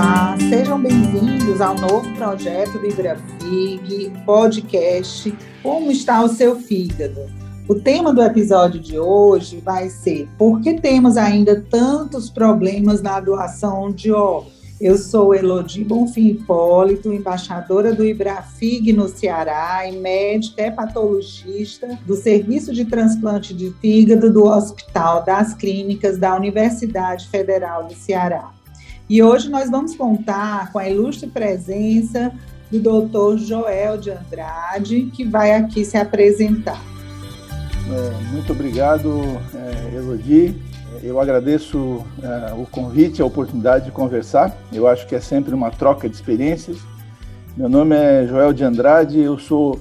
Olá, sejam bem-vindos ao novo projeto do Ibrafig, podcast Como está o seu fígado? O tema do episódio de hoje vai ser Por que temos ainda tantos problemas na doação de órgãos? Eu sou Elodie Bonfim Hipólito, embaixadora do Ibrafig no Ceará e médica hepatologista do Serviço de Transplante de Fígado do Hospital das Clínicas da Universidade Federal do Ceará. E hoje nós vamos contar com a ilustre presença do doutor Joel de Andrade, que vai aqui se apresentar. É, muito obrigado, é, Elodie. Eu agradeço é, o convite, a oportunidade de conversar. Eu acho que é sempre uma troca de experiências. Meu nome é Joel de Andrade, eu sou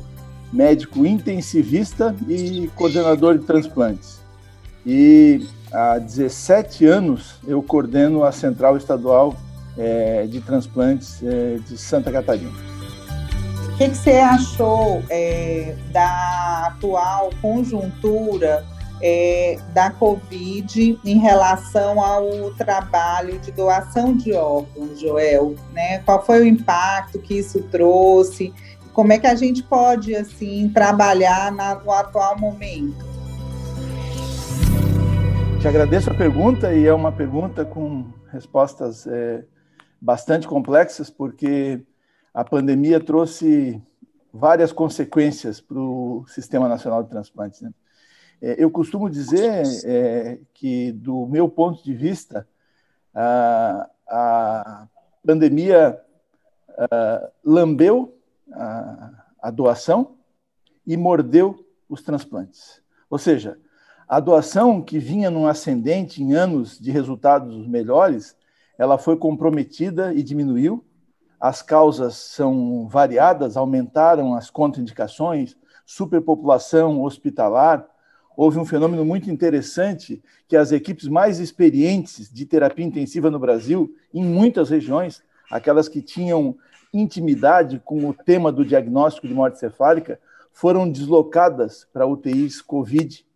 médico intensivista e coordenador de transplantes. E há 17 anos eu coordeno a Central Estadual é, de Transplantes é, de Santa Catarina. O que, que você achou é, da atual conjuntura é, da Covid em relação ao trabalho de doação de órgãos, Joel? Né? Qual foi o impacto que isso trouxe? Como é que a gente pode assim trabalhar na, no atual momento? Te agradeço a pergunta e é uma pergunta com respostas é, bastante complexas, porque a pandemia trouxe várias consequências para o Sistema Nacional de Transplantes. Né? É, eu costumo dizer é, que, do meu ponto de vista, a, a pandemia a, lambeu a, a doação e mordeu os transplantes. Ou seja, a doação, que vinha num ascendente em anos de resultados melhores, ela foi comprometida e diminuiu. As causas são variadas, aumentaram as contraindicações, superpopulação hospitalar. Houve um fenômeno muito interessante que as equipes mais experientes de terapia intensiva no Brasil, em muitas regiões, aquelas que tinham intimidade com o tema do diagnóstico de morte cefálica, foram deslocadas para UTIs COVID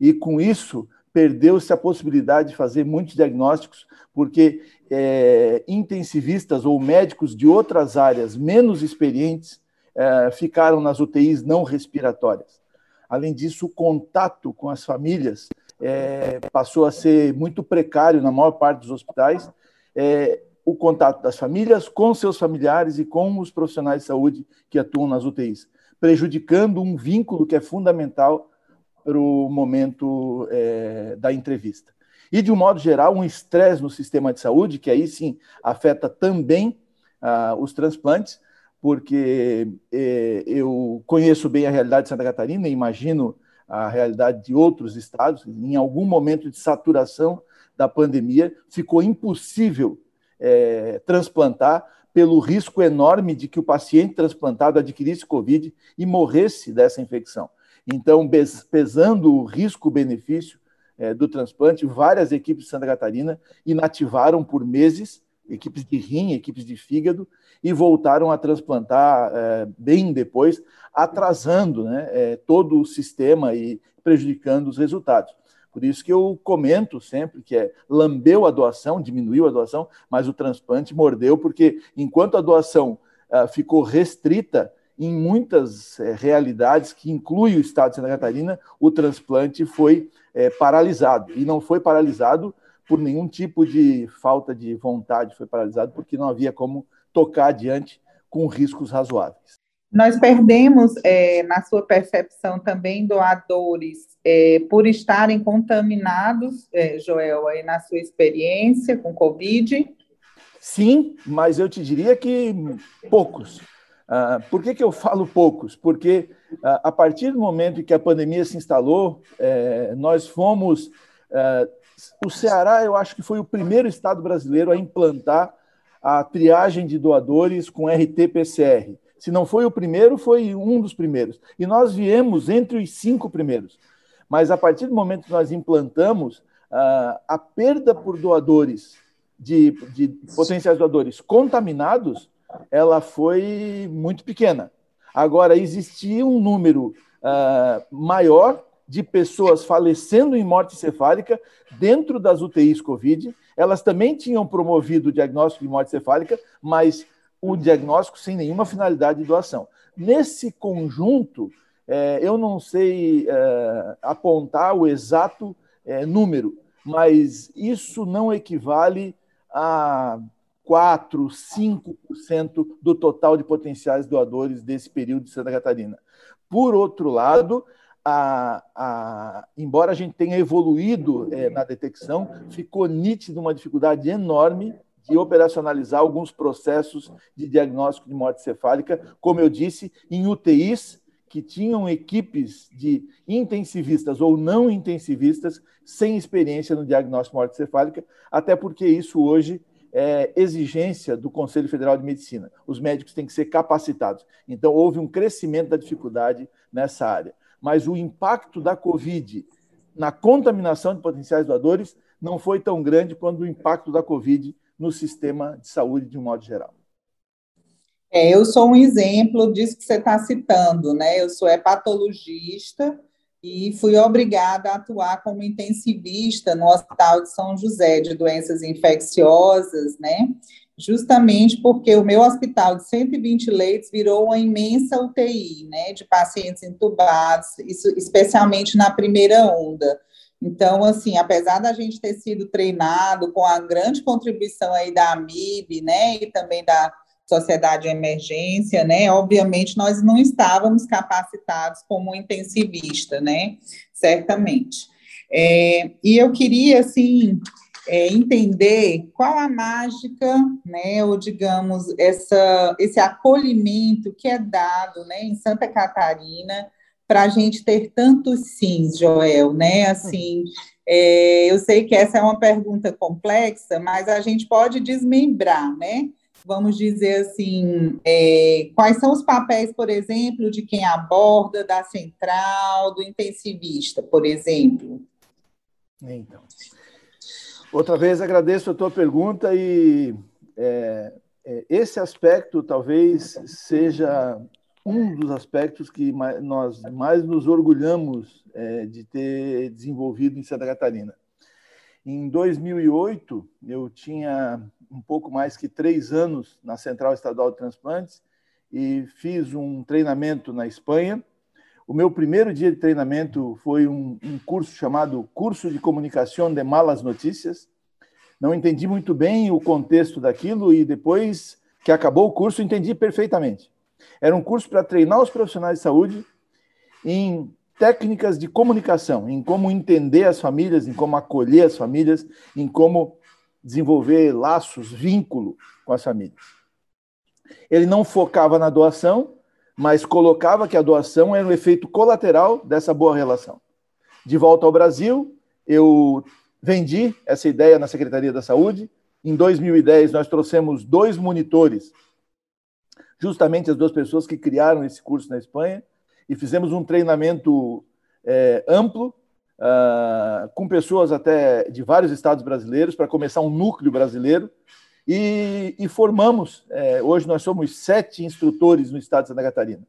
e com isso perdeu-se a possibilidade de fazer muitos diagnósticos, porque é, intensivistas ou médicos de outras áreas menos experientes é, ficaram nas UTIs não respiratórias. Além disso, o contato com as famílias é, passou a ser muito precário na maior parte dos hospitais. É, o contato das famílias com seus familiares e com os profissionais de saúde que atuam nas UTIs, prejudicando um vínculo que é fundamental para o momento é, da entrevista. E, de um modo geral, um estresse no sistema de saúde, que aí sim afeta também ah, os transplantes, porque é, eu conheço bem a realidade de Santa Catarina e imagino a realidade de outros estados. Em algum momento de saturação da pandemia, ficou impossível é, transplantar pelo risco enorme de que o paciente transplantado adquirisse Covid e morresse dessa infecção. Então, pesando o risco-benefício é, do transplante, várias equipes de Santa Catarina inativaram por meses, equipes de rim, equipes de fígado, e voltaram a transplantar é, bem depois, atrasando né, é, todo o sistema e prejudicando os resultados. Por isso que eu comento sempre que é lambeu a doação, diminuiu a doação, mas o transplante mordeu, porque enquanto a doação ah, ficou restrita, em muitas é, realidades, que inclui o estado de Santa Catarina, o transplante foi é, paralisado. E não foi paralisado por nenhum tipo de falta de vontade, foi paralisado porque não havia como tocar adiante com riscos razoáveis. Nós perdemos, é, na sua percepção, também doadores é, por estarem contaminados, é, Joel, aí na sua experiência com Covid? Sim, mas eu te diria que poucos. Uh, por que, que eu falo poucos? Porque uh, a partir do momento que a pandemia se instalou, eh, nós fomos. Uh, o Ceará, eu acho que foi o primeiro estado brasileiro a implantar a triagem de doadores com RT-PCR. Se não foi o primeiro, foi um dos primeiros. E nós viemos entre os cinco primeiros. Mas a partir do momento que nós implantamos, a perda por doadores, de, de potenciais doadores contaminados, ela foi muito pequena. Agora, existia um número uh, maior de pessoas falecendo em morte cefálica dentro das UTIs Covid. Elas também tinham promovido o diagnóstico de morte cefálica, mas o diagnóstico sem nenhuma finalidade de doação. Nesse conjunto, é, eu não sei é, apontar o exato é, número, mas isso não equivale a 4, 5% do total de potenciais doadores desse período de Santa Catarina. Por outro lado, a, a, embora a gente tenha evoluído é, na detecção, ficou nítido uma dificuldade enorme de operacionalizar alguns processos de diagnóstico de morte cefálica, como eu disse, em UTIs que tinham equipes de intensivistas ou não intensivistas sem experiência no diagnóstico de morte cefálica, até porque isso hoje é exigência do Conselho Federal de Medicina. Os médicos têm que ser capacitados. Então, houve um crescimento da dificuldade nessa área. Mas o impacto da Covid na contaminação de potenciais doadores não foi tão grande quanto o impacto da Covid no sistema de saúde de um modo geral. É, eu sou um exemplo disso que você está citando, né? Eu sou hepatologista e fui obrigada a atuar como intensivista no Hospital de São José de doenças infecciosas, né? Justamente porque o meu hospital de 120 leitos virou uma imensa UTI, né, de pacientes entubados, isso especialmente na primeira onda. Então, assim, apesar da gente ter sido treinado com a grande contribuição aí da AMIB, né, e também da Sociedade de Emergência, né, obviamente nós não estávamos capacitados como intensivista, né, certamente. É, e eu queria, assim, é, entender qual a mágica, né, ou digamos, essa, esse acolhimento que é dado, né, em Santa Catarina, para a gente ter tantos sims, Joel, né? Assim, é, eu sei que essa é uma pergunta complexa, mas a gente pode desmembrar, né? Vamos dizer assim, é, quais são os papéis, por exemplo, de quem aborda, da central, do intensivista, por exemplo? Então, outra vez agradeço a tua pergunta e é, é esse aspecto talvez seja um dos aspectos que nós mais nos orgulhamos é, de ter desenvolvido em Santa Catarina. Em 2008, eu tinha um pouco mais que três anos na Central Estadual de Transplantes e fiz um treinamento na Espanha. O meu primeiro dia de treinamento foi um, um curso chamado Curso de Comunicação de Malas Notícias. Não entendi muito bem o contexto daquilo e depois que acabou o curso entendi perfeitamente era um curso para treinar os profissionais de saúde em técnicas de comunicação, em como entender as famílias, em como acolher as famílias, em como desenvolver laços, vínculo com as famílias. Ele não focava na doação, mas colocava que a doação era um efeito colateral dessa boa relação. De volta ao Brasil, eu vendi essa ideia na Secretaria da Saúde. Em 2010, nós trouxemos dois monitores justamente as duas pessoas que criaram esse curso na Espanha, e fizemos um treinamento é, amplo, uh, com pessoas até de vários estados brasileiros, para começar um núcleo brasileiro, e, e formamos, é, hoje nós somos sete instrutores no estado de Santa Catarina.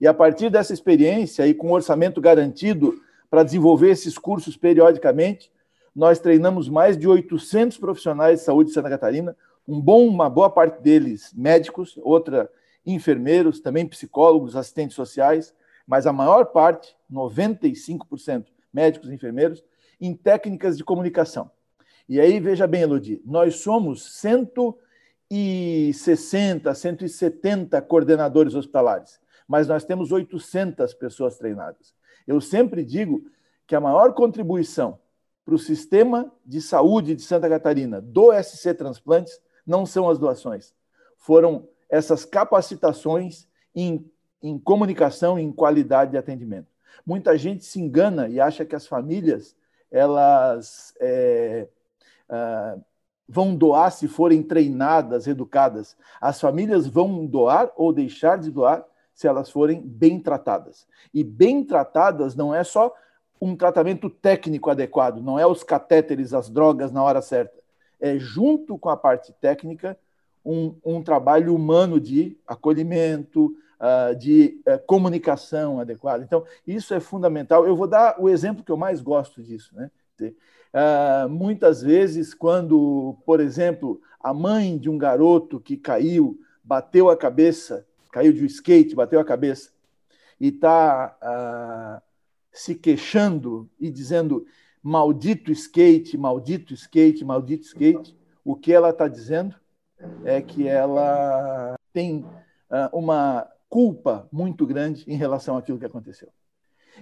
E a partir dessa experiência, e com orçamento garantido para desenvolver esses cursos periodicamente, nós treinamos mais de 800 profissionais de saúde de Santa Catarina, um bom, uma boa parte deles médicos, outra enfermeiros, também psicólogos, assistentes sociais, mas a maior parte, 95%, médicos enfermeiros, em técnicas de comunicação. E aí, veja bem, Elodie, nós somos 160, 170 coordenadores hospitalares, mas nós temos 800 pessoas treinadas. Eu sempre digo que a maior contribuição para o sistema de saúde de Santa Catarina do SC Transplantes não são as doações, foram essas capacitações em, em comunicação e em qualidade de atendimento. Muita gente se engana e acha que as famílias elas é, é, vão doar se forem treinadas, educadas. As famílias vão doar ou deixar de doar se elas forem bem tratadas. E bem tratadas não é só um tratamento técnico adequado, não é os catéteres, as drogas na hora certa. É junto com a parte técnica um, um trabalho humano de acolhimento, de uh, comunicação adequada. Então, isso é fundamental. Eu vou dar o exemplo que eu mais gosto disso. Né? Uh, muitas vezes, quando, por exemplo, a mãe de um garoto que caiu, bateu a cabeça, caiu de um skate, bateu a cabeça, e está se queixando e dizendo maldito skate, maldito skate, maldito skate, o que ela está dizendo é que ela tem uma culpa muito grande em relação àquilo que aconteceu.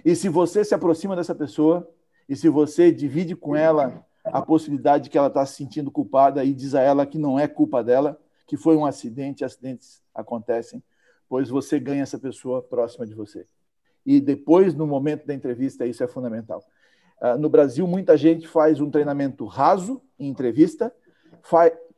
E se você se aproxima dessa pessoa, e se você divide com ela a possibilidade de que ela está se sentindo culpada e diz a ela que não é culpa dela, que foi um acidente, acidentes acontecem, pois você ganha essa pessoa próxima de você. E depois, no momento da entrevista, isso é fundamental. Uh, no Brasil, muita gente faz um treinamento raso em entrevista,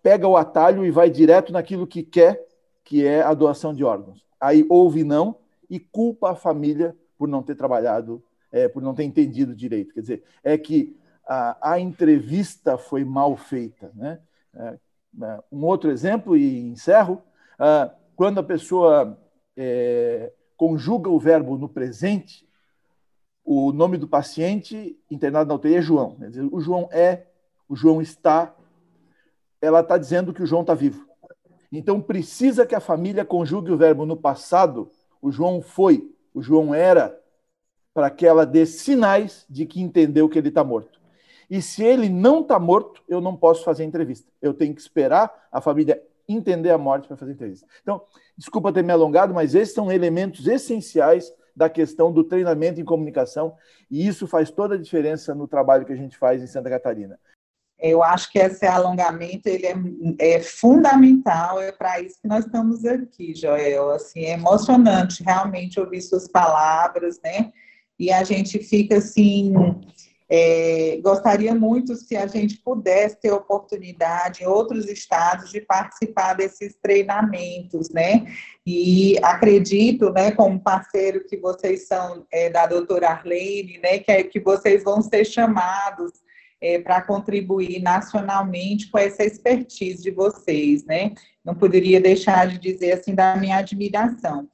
pega o atalho e vai direto naquilo que quer, que é a doação de órgãos aí ouve não e culpa a família por não ter trabalhado, é, por não ter entendido direito. Quer dizer, é que a, a entrevista foi mal feita. Né? É, é um outro exemplo, e encerro, ah, quando a pessoa é, conjuga o verbo no presente, o nome do paciente internado na UTI é João. Quer dizer, o João é, o João está, ela está dizendo que o João está vivo. Então precisa que a família conjugue o verbo no passado. O João foi, o João era, para que ela dê sinais de que entendeu que ele está morto. E se ele não está morto, eu não posso fazer entrevista. Eu tenho que esperar a família entender a morte para fazer entrevista. Então, desculpa ter me alongado, mas esses são elementos essenciais da questão do treinamento em comunicação, e isso faz toda a diferença no trabalho que a gente faz em Santa Catarina. Eu acho que esse alongamento ele é, é fundamental, é para isso que nós estamos aqui, Joel. Assim, é emocionante realmente ouvir suas palavras, né? E a gente fica assim. É, gostaria muito se a gente pudesse ter oportunidade em outros estados de participar desses treinamentos, né? E acredito, né, como parceiro que vocês são é, da doutora Arlene, né, que, é, que vocês vão ser chamados é, para contribuir nacionalmente com essa expertise de vocês, né? Não poderia deixar de dizer assim da minha admiração.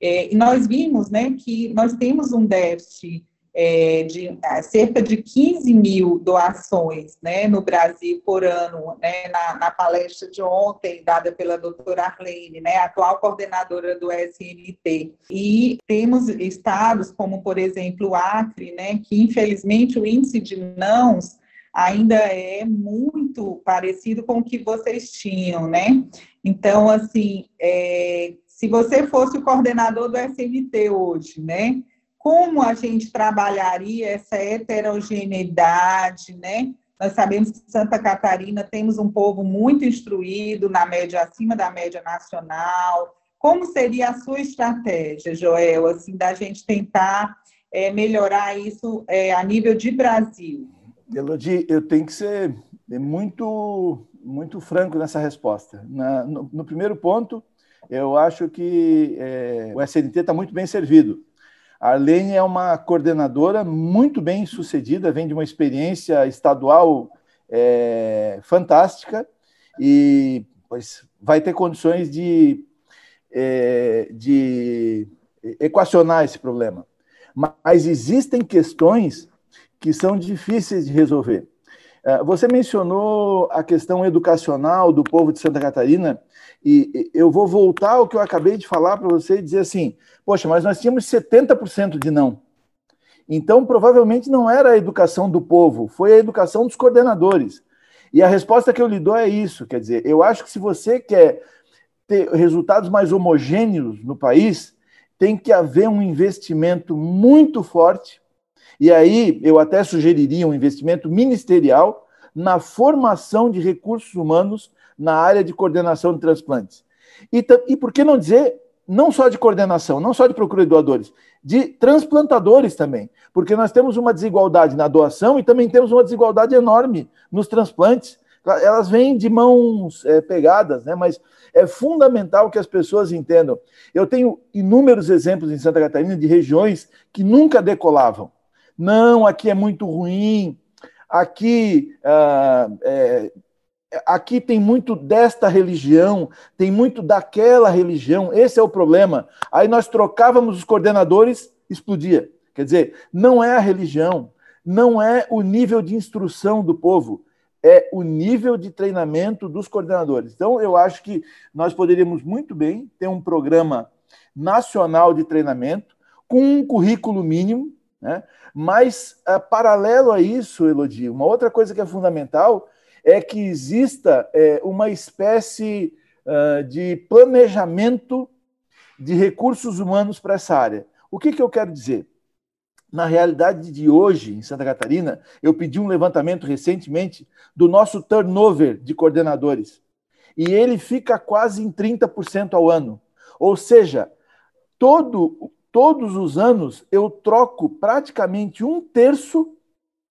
É, e nós vimos, né, que nós temos um déficit é, de é, cerca de 15 mil doações né, no Brasil por ano, né, na, na, palestra de ontem, dada pela doutora Arlene, né, atual coordenadora do SNT. E temos estados como, por exemplo, o Acre, né, que infelizmente o índice de nãos ainda é muito parecido com o que vocês tinham, né? Então, assim, é, se você fosse o coordenador do SMT hoje, né? Como a gente trabalharia essa heterogeneidade, né? Nós sabemos que Santa Catarina temos um povo muito instruído, na média acima da média nacional. Como seria a sua estratégia, Joel, assim, da gente tentar é, melhorar isso é, a nível de Brasil? Elodie, eu tenho que ser muito, muito franco nessa resposta. Na, no, no, primeiro ponto, eu acho que é, o SNT está muito bem servido. A Arlene é uma coordenadora muito bem sucedida, vem de uma experiência estadual é, fantástica e pois, vai ter condições de, é, de equacionar esse problema. Mas existem questões que são difíceis de resolver. É, você mencionou a questão educacional do povo de Santa Catarina, e eu vou voltar ao que eu acabei de falar para você e dizer assim: poxa, mas nós tínhamos 70% de não. Então, provavelmente não era a educação do povo, foi a educação dos coordenadores. E a resposta que eu lhe dou é isso: quer dizer, eu acho que se você quer ter resultados mais homogêneos no país, tem que haver um investimento muito forte e aí eu até sugeriria um investimento ministerial na formação de recursos humanos na área de coordenação de transplantes. E, e por que não dizer, não só de coordenação, não só de procura de doadores, de transplantadores também, porque nós temos uma desigualdade na doação e também temos uma desigualdade enorme nos transplantes. Elas vêm de mãos é, pegadas, né? mas é fundamental que as pessoas entendam. Eu tenho inúmeros exemplos em Santa Catarina de regiões que nunca decolavam não, aqui é muito ruim, aqui ah, é, aqui tem muito desta religião, tem muito daquela religião, esse é o problema. Aí nós trocávamos os coordenadores, explodia. Quer dizer, não é a religião, não é o nível de instrução do povo, é o nível de treinamento dos coordenadores. Então, eu acho que nós poderíamos muito bem ter um programa nacional de treinamento com um currículo mínimo, né? mas, uh, paralelo a isso, Elodie, uma outra coisa que é fundamental é que exista é, uma espécie uh, de planejamento de recursos humanos para essa área. O que, que eu quero dizer? Na realidade de hoje, em Santa Catarina, eu pedi um levantamento recentemente do nosso turnover de coordenadores. E ele fica quase em 30% ao ano. Ou seja, todo, todos os anos eu troco praticamente um terço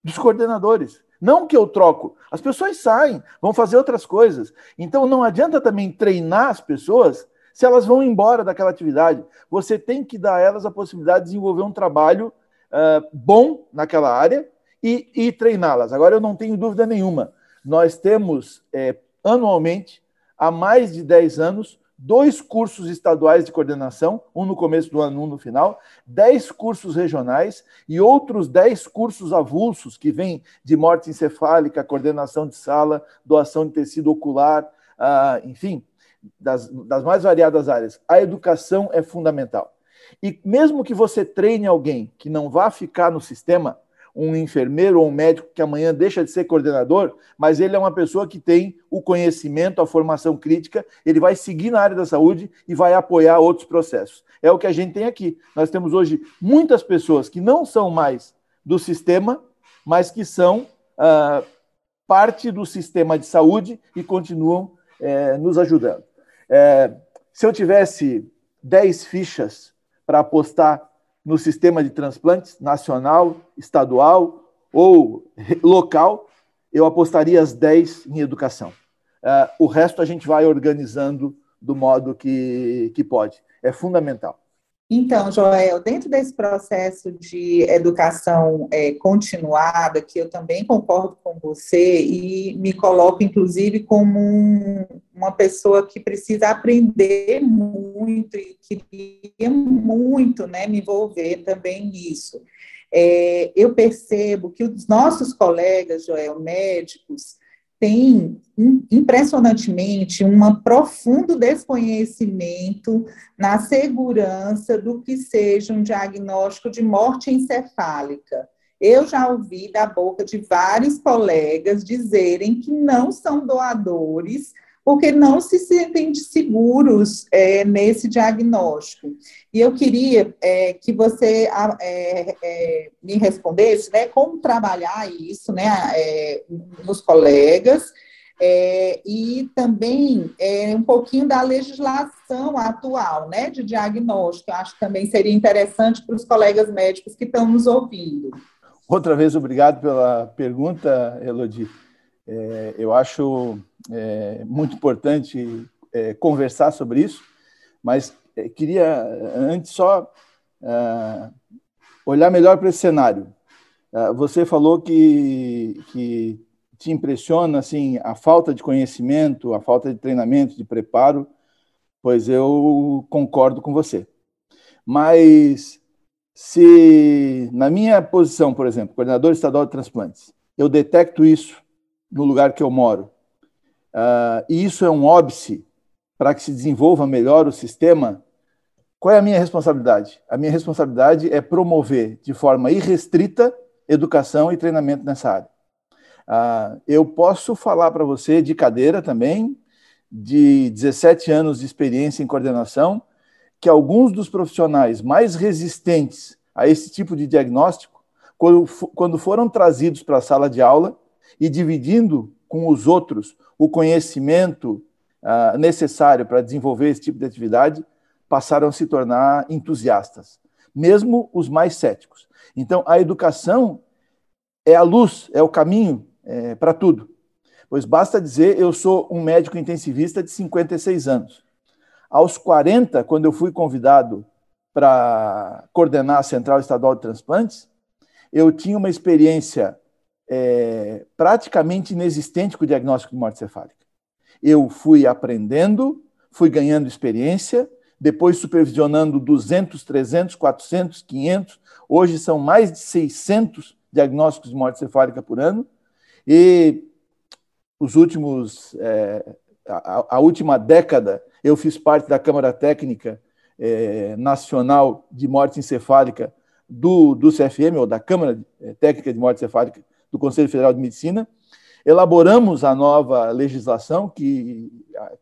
dos coordenadores. Não que eu troco, as pessoas saem, vão fazer outras coisas. Então não adianta também treinar as pessoas se elas vão embora daquela atividade. Você tem que dar a elas a possibilidade de desenvolver um trabalho uh, bom naquela área e, e treiná-las. Agora, eu não tenho dúvida nenhuma, nós temos é, anualmente, há mais de 10 anos, dois cursos estaduais de coordenação, um no começo do ano, um no final, dez cursos regionais e outros dez cursos avulsos que vêm de morte encefálica, coordenação de sala, doação de tecido ocular, uh, enfim, das, das mais variadas áreas. A educação é fundamental. E mesmo que você treine alguém que não vá ficar no sistema, um enfermeiro ou um médico que amanhã deixa de ser coordenador, mas ele é uma pessoa que tem o conhecimento, a formação crítica, ele vai seguir na área da saúde e vai apoiar outros processos. É o que a gente tem aqui. Nós temos hoje muitas pessoas que não são mais do sistema, mas que são ah, parte do sistema de saúde e continuam eh, nos ajudando. Eh, se eu tivesse 10 fichas para apostar no sistema de transplantes nacional, estadual ou local, eu apostaria as 10 em educação. Uh, o resto a gente vai organizando do modo que, que pode. É fundamental. Então, Joel, dentro desse processo de educação é, continuada, que eu também concordo com você e me coloco, inclusive, como um, uma pessoa que precisa aprender muito e queria muito né, me envolver também nisso. É, eu percebo que os nossos colegas, Joel, médicos, tem impressionantemente um profundo desconhecimento na segurança do que seja um diagnóstico de morte encefálica. Eu já ouvi da boca de vários colegas dizerem que não são doadores porque não se sentem seguros é, nesse diagnóstico. E eu queria é, que você é, é, me respondesse né, como trabalhar isso né, é, nos colegas, é, e também um pouquinho da legislação atual né, de diagnóstico. Eu acho que também seria interessante para os colegas médicos que estão nos ouvindo. Outra vez, obrigado pela pergunta, Elodie. eu acho é muito importante é, conversar sobre isso, mas é, queria antes só é, olhar melhor para esse cenário. É, você falou que, que te impressiona assim a falta de conhecimento, a falta de treinamento, de preparo, pois eu concordo com você. Mas se na minha posição, por exemplo, coordenador estadual de transplantes, eu detecto isso no lugar que eu moro, uh, e isso é um óbice para que se desenvolva melhor o sistema, qual é a minha responsabilidade? A minha responsabilidade é promover de forma irrestrita educação e treinamento nessa área. Uh, eu posso falar para você de cadeira também, de 17 anos de experiência em coordenação, que alguns dos profissionais mais resistentes a esse tipo de diagnóstico, quando, quando foram trazidos para a sala de aula e dividindo com os outros o conhecimento uh, necessário para desenvolver esse tipo de atividade, passaram a se tornar entusiastas, mesmo os mais céticos. Então, a educação é a luz, é o caminho é, para tudo. Pois basta dizer, eu sou um médico intensivista de 56 anos. Aos 40, quando eu fui convidado para coordenar a Central Estadual de Transplantes, eu tinha uma experiência é, praticamente inexistente com o diagnóstico de morte cefálica. Eu fui aprendendo, fui ganhando experiência, depois supervisionando 200, 300, 400, 500, hoje são mais de 600 diagnósticos de morte cefálica por ano, e os últimos, é, a, a, última década, eu fiz parte da Câmara Técnica é, Nacional de Morte Encefálica do, do CFM, ou da Câmara é, Técnica de Morte Encefálica do Conselho Federal de Medicina, elaboramos a nova legislação, que,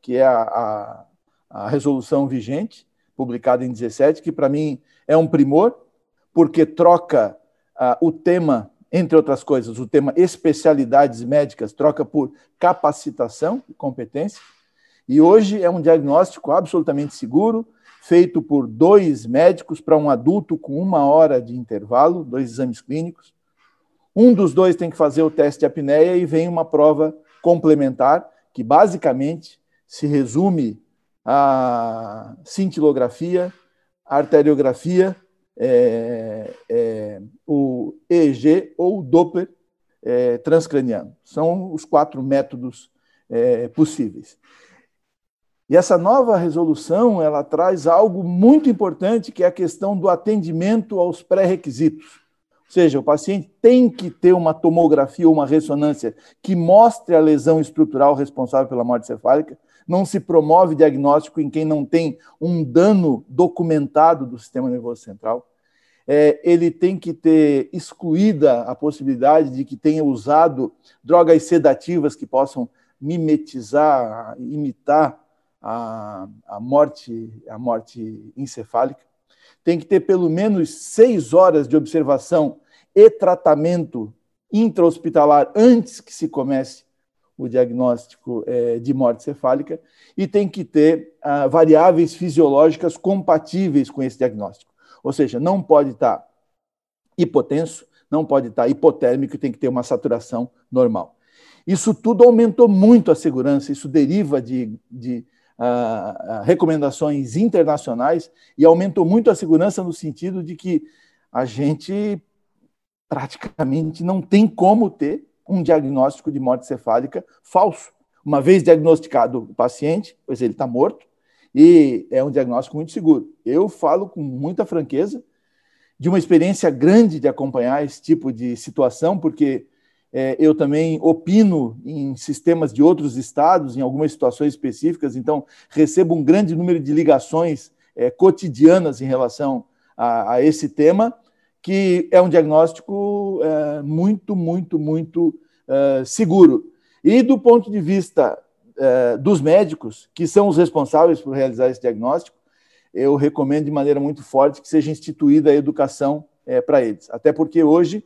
que é a, a, a resolução vigente, publicada em 17, que para mim é um primor, porque troca o tema, entre outras coisas, o tema especialidades médicas, troca por capacitação e competência. E hoje é um diagnóstico absolutamente seguro, feito por dois médicos para um adulto com uma hora de intervalo, dois exames clínicos. Um dos dois tem que fazer o teste de apneia e vem uma prova complementar, que basicamente se resume a cintilografia, arteriografia, é, é, o EEG ou o Doppler é, transcraniano. São os quatro métodos é, possíveis. E essa nova resolução ela traz algo muito importante, que é a questão do atendimento aos pré-requisitos. Ou seja, o paciente tem que ter uma tomografia ou uma ressonância que mostre a lesão estrutural responsável pela morte cefálica. Não se promove diagnóstico em quem não tem um dano documentado do sistema nervoso central. É, ele tem que ter excluída a possibilidade de que tenha usado drogas sedativas que possam mimetizar, imitar a, a morte, a morte encefálica tem que ter pelo menos seis horas de observação e tratamento intra-hospitalar antes que se comece o diagnóstico é, de morte cefálica e tem que ter ah, variáveis fisiológicas compatíveis com esse diagnóstico. Ou seja, não pode estar hipotenso, não pode estar hipotérmico e tem que ter uma saturação normal. Isso tudo aumentou muito a segurança, isso deriva de, de recomendações internacionais e aumentou muito a segurança no sentido de que a gente praticamente não tem como ter um diagnóstico de morte cefálica falso. Uma vez diagnosticado o paciente, pois ele está morto, e é um diagnóstico muito seguro. Eu falo com muita franqueza de uma experiência grande de acompanhar esse tipo de situação, porque eu também opino em sistemas de outros estados, em algumas situações específicas, então recebo um grande número de ligações é, cotidianas em relação a, a, esse tema, que é um diagnóstico é, muito, muito, muito é, seguro. E do ponto de vista é, dos médicos, que são os responsáveis por realizar esse diagnóstico, eu recomendo de maneira muito forte que seja instituída a educação é, para eles. Até porque hoje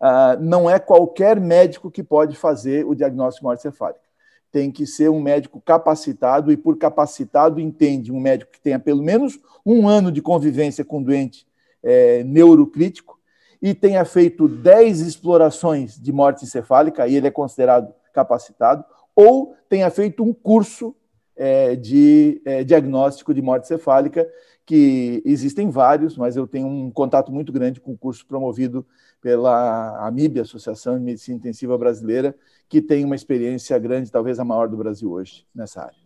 Uh, não é qualquer médico que pode fazer o diagnóstico de morte cefálica. Tem que ser um médico capacitado, e por capacitado entende um médico que tenha pelo menos um ano de convivência com doente é, neurocrítico e tenha feito 10 explorações de morte encefálica, aí ele é considerado capacitado, ou tenha feito um curso é, de é, diagnóstico de morte cefálica, que existem vários, mas eu tenho um contato muito grande com o curso promovido pela AMIB, Associação de Medicina Intensiva Brasileira, que tem uma experiência grande, talvez a maior do Brasil hoje, nessa área.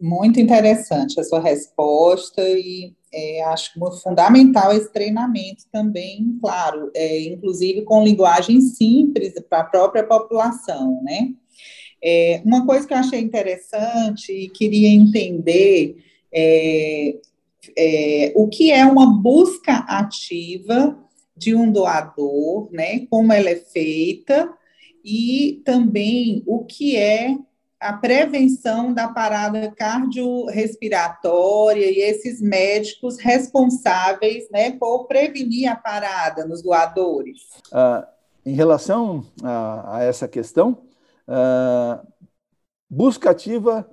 Muito interessante a sua resposta e é, acho fundamental esse treinamento também, claro, é, inclusive com linguagem simples para a própria população, né? É, uma coisa que eu achei interessante e queria entender é, é, o que é uma busca ativa de um doador, né? Como ela é feita e também o que é a prevenção da parada cardiorrespiratória e esses médicos responsáveis, né, por prevenir a parada nos doadores. Ah, em relação a, a essa questão, ah, busca ativa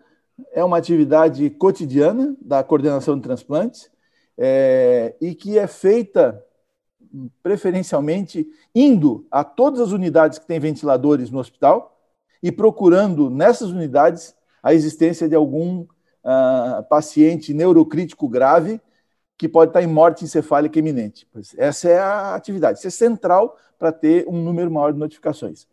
é uma atividade cotidiana da coordenação de transplantes é, e que é feita preferencialmente indo a todas as unidades que têm ventiladores no hospital e procurando nessas unidades a existência de algum uh, paciente neurocrítico grave que pode estar em morte encefálica iminente. Essa é a atividade. Isso é central para ter um número maior de notificações.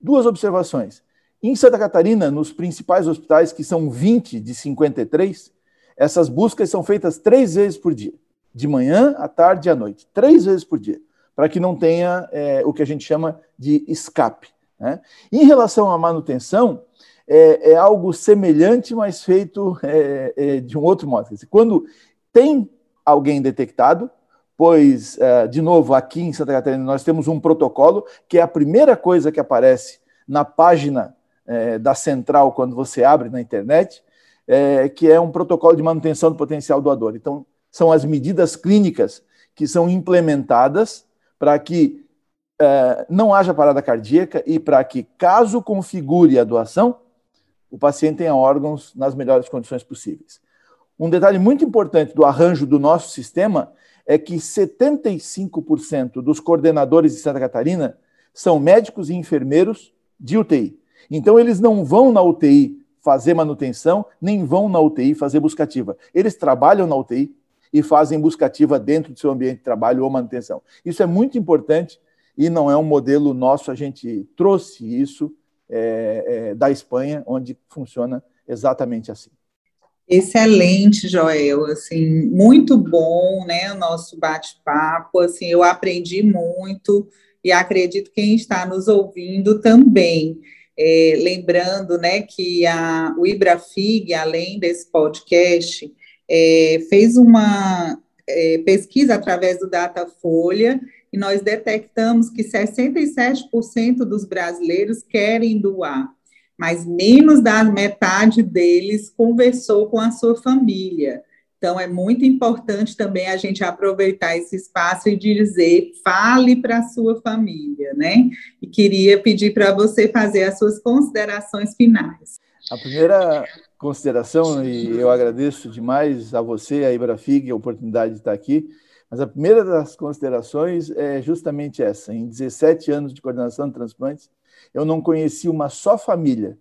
Duas observações. Em Santa Catarina, nos principais hospitais, que são 20 de 53, essas buscas são feitas três vezes por dia, de manhã, à tarde e à noite, três vezes por dia, para que não tenha é, o que a gente chama de escape. Né? Em relação à manutenção, é, é algo semelhante, mas feito é, é de um outro modo. Quando tem alguém detectado, pois, é, de novo, aqui em Santa Catarina, nós temos um protocolo que é a primeira coisa que aparece na página é, da central quando você abre na internet, é, que é um protocolo de manutenção do potencial doador. Então, são as medidas clínicas que são implementadas para que é, não haja parada cardíaca e para que, caso configure a doação, o paciente tenha órgãos nas melhores condições possíveis. Um detalhe muito importante do arranjo do nosso sistema é que 75% dos coordenadores de Santa Catarina são médicos e enfermeiros de UTI. Então, eles não vão na UTI fazer manutenção, nem vão na UTI fazer buscativa. Eles trabalham na UTI e fazem buscativa dentro do seu ambiente de trabalho ou manutenção. Isso é muito importante e não é um modelo nosso, a gente trouxe isso é, é, da Espanha, onde funciona exatamente assim. Excelente, Joel, assim, muito bom, né, o nosso bate-papo, assim, eu aprendi muito e acredito quem está nos ouvindo também. É, lembrando, né, que a, o Ibrafig, além desse podcast, é, fez uma é, pesquisa através do Datafolha e nós detectamos que 67% dos brasileiros querem doar mas menos da metade deles conversou com a sua família. Então, é muito importante também a gente aproveitar esse espaço e dizer, fale para a sua família, né? E queria pedir para você fazer as suas considerações finais. A primeira consideração, e eu agradeço demais a você, a Ibrafig, a oportunidade de estar aqui, mas a primeira das considerações é justamente essa. Em 17 anos de coordenação de transplantes, eu não conheci uma só família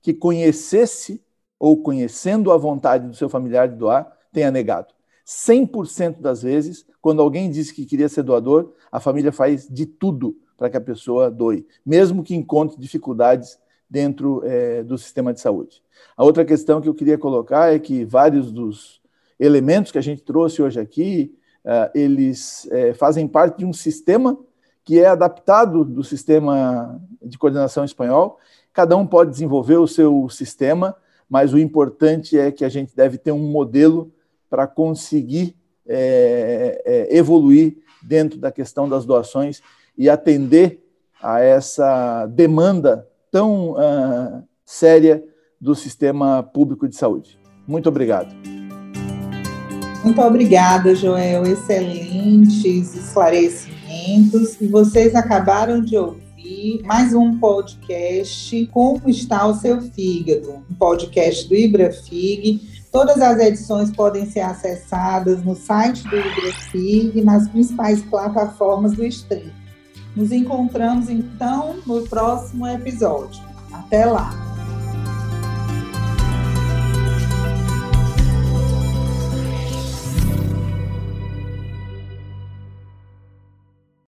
que conhecesse ou conhecendo a vontade do seu familiar de doar, tenha negado. 100% das vezes, quando alguém diz que queria ser doador, a família faz de tudo para que a pessoa doe, mesmo que encontre dificuldades dentro é, do sistema de saúde. A outra questão que eu queria colocar é que vários dos elementos que a gente trouxe hoje aqui, uh, eles uh, fazem parte de um sistema que é adaptado do sistema de coordenação espanhol. Cada um pode desenvolver o seu sistema, mas o importante é que a gente deve ter um modelo para conseguir é, é, evoluir dentro da questão das doações e atender a essa demanda tão uh, séria do sistema público de saúde. Muito obrigado. Muito obrigada, Joel. Excelentes esclarecimentos e vocês acabaram de ouvir mais um podcast Como está o seu fígado, um podcast do IbraFig. Todas as edições podem ser acessadas no site do IbraFig e nas principais plataformas do stream. Nos encontramos então no próximo episódio. Até lá!